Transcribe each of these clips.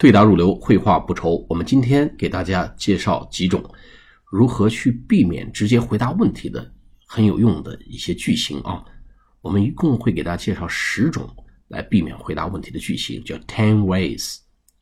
对答如流，绘画不愁。我们今天给大家介绍几种如何去避免直接回答问题的很有用的一些句型啊。我们一共会给大家介绍十种来避免回答问题的句型，叫 Ten ways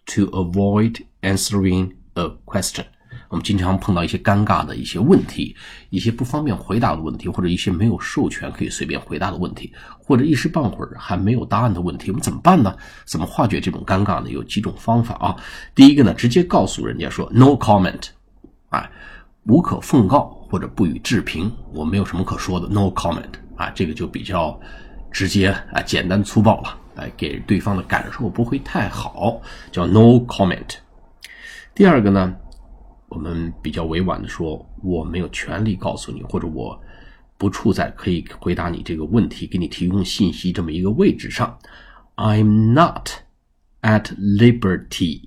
to avoid answering a question。我们经常碰到一些尴尬的一些问题，一些不方便回答的问题，或者一些没有授权可以随便回答的问题，或者一时半会儿还没有答案的问题，我们怎么办呢？怎么化解这种尴尬呢？有几种方法啊。第一个呢，直接告诉人家说 “no comment”，啊，无可奉告或者不予置评，我没有什么可说的，“no comment”，啊，这个就比较直接啊，简单粗暴了，哎，给对方的感受不会太好，叫 “no comment”。第二个呢？我们比较委婉的说，我没有权利告诉你，或者我不处在可以回答你这个问题、给你提供信息这么一个位置上。I'm not at liberty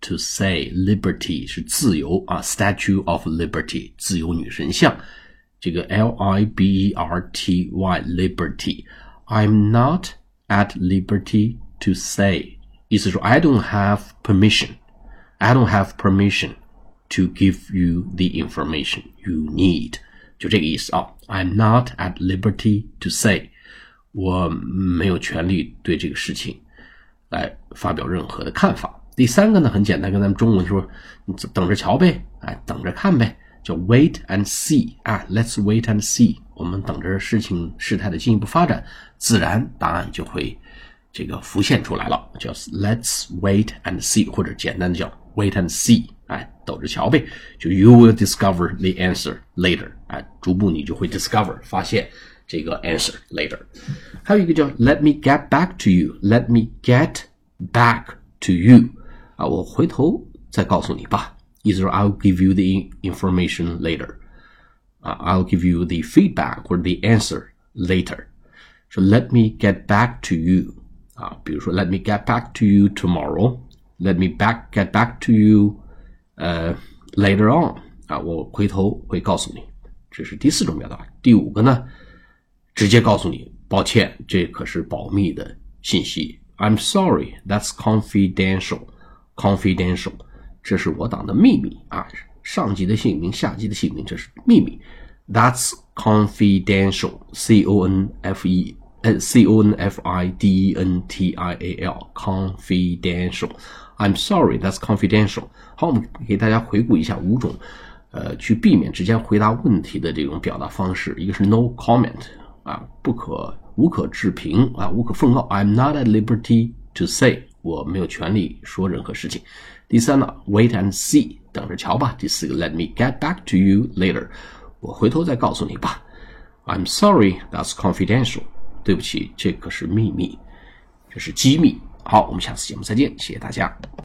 to say liberty 是自由啊，Statue of Liberty 自由女神像，这个 L I B E R T Y liberty。I'm not at liberty to say，意思说 I don't have permission，I don't have permission。 To give you the information you need，就这个意思啊。I'm not at liberty to say，我没有权利对这个事情来发表任何的看法。第三个呢，很简单，跟咱们中文说，你等着瞧呗，哎，等着看呗，叫 wait and see 啊，Let's wait and see，我们等着事情事态的进一步发展，自然答案就会这个浮现出来了，叫 Let's wait and see，或者简单的叫 wait and see。哎，等着瞧呗，就 you will discover the answer later。哎，逐步你就会 discover 发现这个 answer later。还有一个叫 let me get back to you，let me get back to you。啊，我回头再告诉你吧。意思说 I'll give you the information later。啊，I'll give you the feedback or the answer later。说 let me get back to you。啊，比如说 let me get back to you tomorrow。Let me back get back to you 呃，later on 啊，我回头会告诉你，这是第四种表达。第五个呢，直接告诉你，抱歉，这可是保密的信息。I'm sorry, that's confidential. Confidential，这是我党的秘密啊，上级的姓名，下级的姓名，这是秘密。That's confidential. C O N F E C O N F I D E N T I A L. Confidential. I'm sorry, that's confidential. 好，我们给大家回顾一下五种，呃，去避免直接回答问题的这种表达方式。一个是 no comment，啊，不可无可置评啊，无可奉告。I'm not at liberty to say，我没有权利说任何事情。第三呢，wait and see，等着瞧吧。第四个，let me get back to you later，我回头再告诉你吧。I'm sorry, that's confidential， 对不起，这可是秘密，这是机密。好，我们下次节目再见，谢谢大家。